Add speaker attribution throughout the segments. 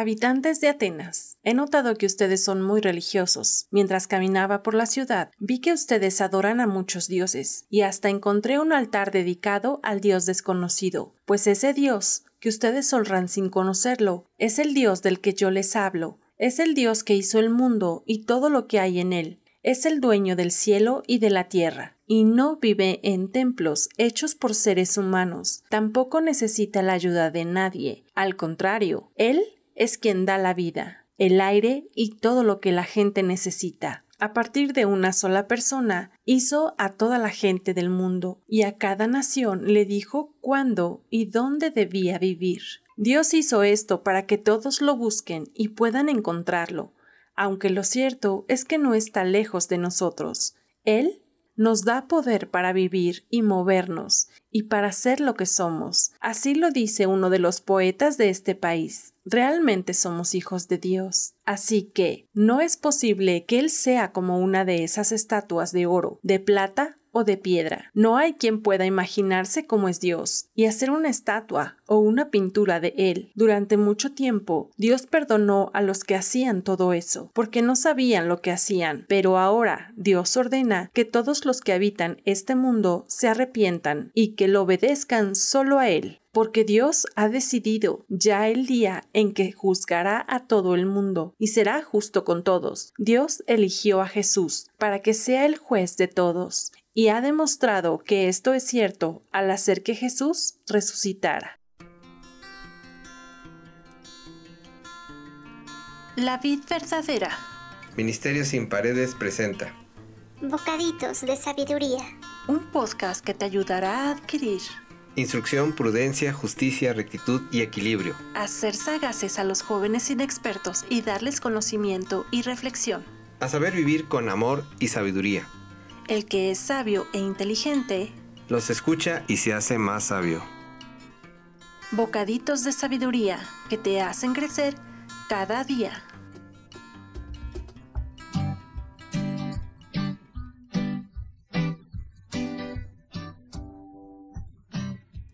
Speaker 1: Habitantes de Atenas, he notado que ustedes son muy religiosos. Mientras caminaba por la ciudad, vi que ustedes adoran a muchos dioses, y hasta encontré un altar dedicado al dios desconocido, pues ese dios, que ustedes honran sin conocerlo, es el dios del que yo les hablo, es el dios que hizo el mundo y todo lo que hay en él, es el dueño del cielo y de la tierra, y no vive en templos hechos por seres humanos, tampoco necesita la ayuda de nadie, al contrario, él es quien da la vida, el aire y todo lo que la gente necesita. A partir de una sola persona, hizo a toda la gente del mundo y a cada nación le dijo cuándo y dónde debía vivir. Dios hizo esto para que todos lo busquen y puedan encontrarlo, aunque lo cierto es que no está lejos de nosotros. Él nos da poder para vivir y movernos y para ser lo que somos. Así lo dice uno de los poetas de este país. Realmente somos hijos de Dios. Así que no es posible que Él sea como una de esas estatuas de oro, de plata de piedra. No hay quien pueda imaginarse cómo es Dios y hacer una estatua o una pintura de Él. Durante mucho tiempo, Dios perdonó a los que hacían todo eso, porque no sabían lo que hacían. Pero ahora Dios ordena que todos los que habitan este mundo se arrepientan y que lo obedezcan solo a Él porque Dios ha decidido ya el día en que juzgará a todo el mundo y será justo con todos. Dios eligió a Jesús para que sea el juez de todos y ha demostrado que esto es cierto al hacer que Jesús resucitara.
Speaker 2: La vid verdadera.
Speaker 3: Ministerio sin paredes presenta.
Speaker 4: Bocaditos de sabiduría.
Speaker 2: Un podcast que te ayudará a adquirir
Speaker 3: Instrucción, prudencia, justicia, rectitud y equilibrio.
Speaker 2: Hacer sagaces a los jóvenes inexpertos y darles conocimiento y reflexión.
Speaker 3: A saber vivir con amor y sabiduría.
Speaker 2: El que es sabio e inteligente
Speaker 3: los escucha y se hace más sabio.
Speaker 2: Bocaditos de sabiduría que te hacen crecer cada día.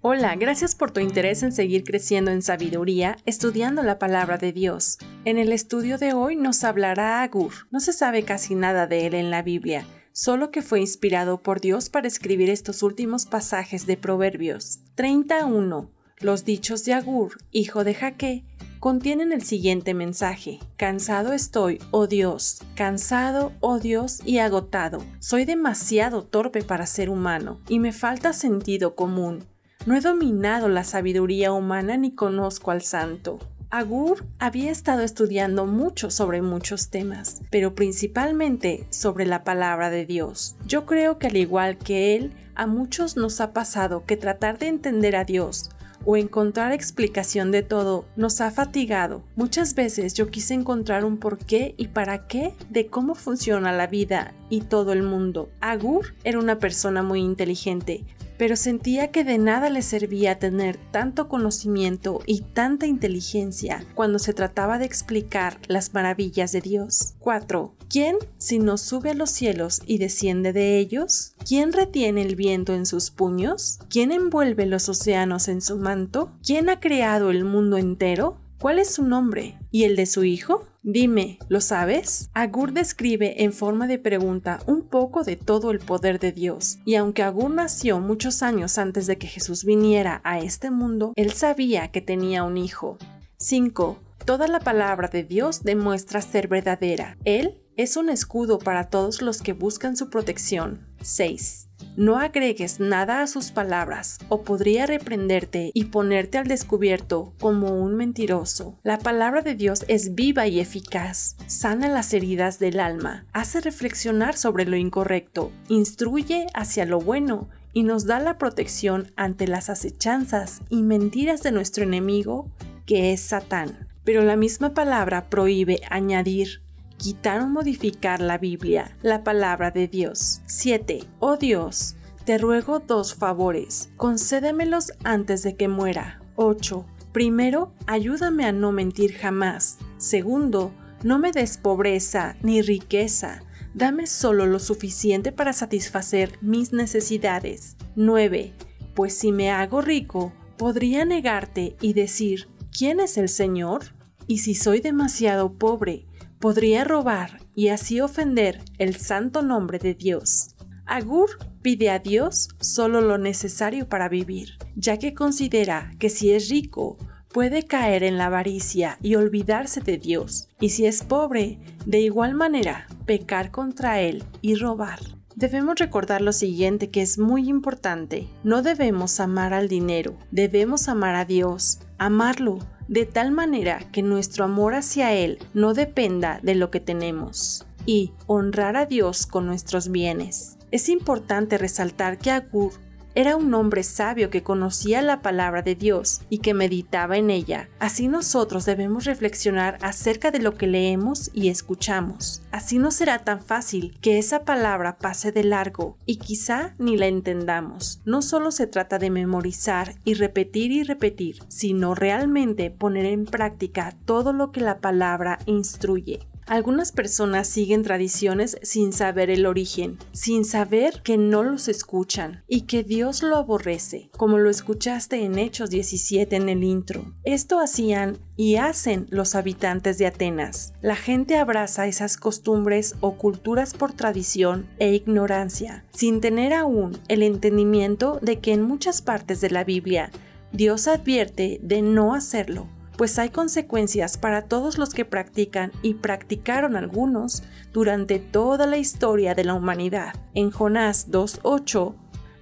Speaker 1: Hola, gracias por tu interés en seguir creciendo en sabiduría, estudiando la palabra de Dios. En el estudio de hoy nos hablará Agur. No se sabe casi nada de él en la Biblia solo que fue inspirado por Dios para escribir estos últimos pasajes de Proverbios. 31. Los dichos de Agur, hijo de Jaque, contienen el siguiente mensaje. Cansado estoy, oh Dios, cansado, oh Dios, y agotado. Soy demasiado torpe para ser humano, y me falta sentido común. No he dominado la sabiduría humana ni conozco al santo. Agur había estado estudiando mucho sobre muchos temas, pero principalmente sobre la palabra de Dios. Yo creo que al igual que él, a muchos nos ha pasado que tratar de entender a Dios o encontrar explicación de todo nos ha fatigado. Muchas veces yo quise encontrar un porqué y para qué de cómo funciona la vida y todo el mundo. Agur era una persona muy inteligente, pero sentía que de nada le servía tener tanto conocimiento y tanta inteligencia cuando se trataba de explicar las maravillas de Dios. 4. ¿Quién, si no sube a los cielos y desciende de ellos? ¿Quién retiene el viento en sus puños? ¿Quién envuelve los océanos en su manto? ¿Quién ha creado el mundo entero? ¿Cuál es su nombre? ¿Y el de su hijo? Dime, ¿lo sabes? Agur describe en forma de pregunta un poco de todo el poder de Dios, y aunque Agur nació muchos años antes de que Jesús viniera a este mundo, él sabía que tenía un hijo. 5. Toda la palabra de Dios demuestra ser verdadera. Él es un escudo para todos los que buscan su protección. 6. No agregues nada a sus palabras o podría reprenderte y ponerte al descubierto como un mentiroso. La palabra de Dios es viva y eficaz, sana las heridas del alma, hace reflexionar sobre lo incorrecto, instruye hacia lo bueno y nos da la protección ante las acechanzas y mentiras de nuestro enemigo, que es Satán. Pero la misma palabra prohíbe añadir quitar o modificar la Biblia, la palabra de Dios. 7. Oh Dios, te ruego dos favores, concédemelos antes de que muera. 8. Primero, ayúdame a no mentir jamás. Segundo, no me des pobreza ni riqueza. Dame solo lo suficiente para satisfacer mis necesidades. 9. Pues si me hago rico, podría negarte y decir, ¿quién es el Señor? Y si soy demasiado pobre, podría robar y así ofender el santo nombre de Dios. Agur pide a Dios solo lo necesario para vivir, ya que considera que si es rico, puede caer en la avaricia y olvidarse de Dios, y si es pobre, de igual manera, pecar contra Él y robar. Debemos recordar lo siguiente que es muy importante. No debemos amar al dinero, debemos amar a Dios, amarlo de tal manera que nuestro amor hacia Él no dependa de lo que tenemos y honrar a Dios con nuestros bienes. Es importante resaltar que Agur era un hombre sabio que conocía la palabra de Dios y que meditaba en ella. Así nosotros debemos reflexionar acerca de lo que leemos y escuchamos. Así no será tan fácil que esa palabra pase de largo y quizá ni la entendamos. No solo se trata de memorizar y repetir y repetir, sino realmente poner en práctica todo lo que la palabra instruye. Algunas personas siguen tradiciones sin saber el origen, sin saber que no los escuchan y que Dios lo aborrece, como lo escuchaste en Hechos 17 en el intro. Esto hacían y hacen los habitantes de Atenas. La gente abraza esas costumbres o culturas por tradición e ignorancia, sin tener aún el entendimiento de que en muchas partes de la Biblia Dios advierte de no hacerlo pues hay consecuencias para todos los que practican y practicaron algunos durante toda la historia de la humanidad. En Jonás 2.8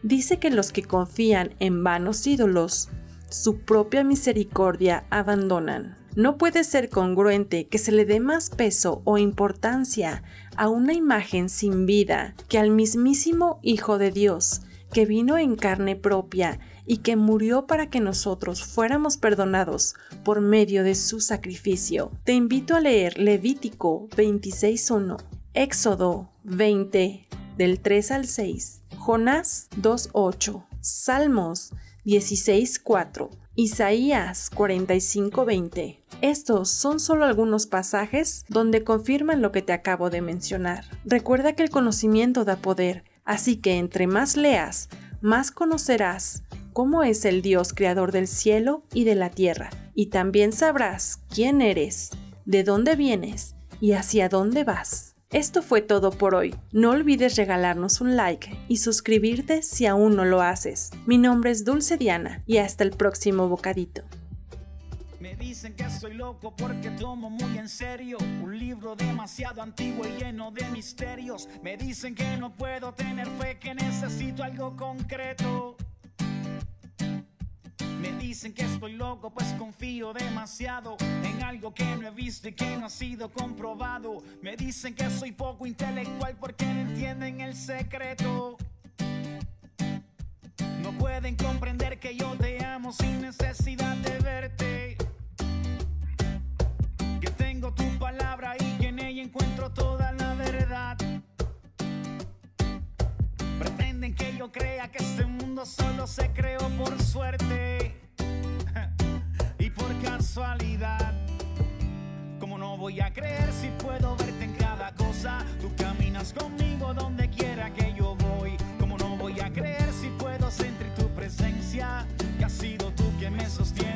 Speaker 1: dice que los que confían en vanos ídolos, su propia misericordia abandonan. No puede ser congruente que se le dé más peso o importancia a una imagen sin vida que al mismísimo Hijo de Dios, que vino en carne propia y que murió para que nosotros fuéramos perdonados por medio de su sacrificio. Te invito a leer Levítico 26.1, Éxodo 20 del 3 al 6, Jonás 2.8, Salmos 16.4, Isaías 45:20. Estos son solo algunos pasajes donde confirman lo que te acabo de mencionar. Recuerda que el conocimiento da poder, así que entre más leas, más conocerás cómo es el Dios creador del cielo y de la tierra, y también sabrás quién eres, de dónde vienes y hacia dónde vas. Esto fue todo por hoy. No olvides regalarnos un like y suscribirte si aún no lo haces. Mi nombre es Dulce Diana y hasta el próximo bocadito.
Speaker 5: Me dicen que soy loco porque tomo muy en serio un libro demasiado antiguo y lleno de misterios. Me dicen que no puedo tener que necesito algo concreto. Dicen que estoy loco, pues confío demasiado en algo que no he visto y que no ha sido comprobado. Me dicen que soy poco intelectual porque no entienden el secreto. No pueden comprender que yo te amo sin necesidad de verte. Que tengo tu palabra y que en ella encuentro toda la verdad. Pretenden que yo crea que este mundo solo se creó por suerte casualidad. Como no voy a creer si puedo verte en cada cosa? Tú caminas conmigo donde quiera que yo voy. Como no voy a creer si puedo sentir tu presencia? Que has sido tú que me sostiene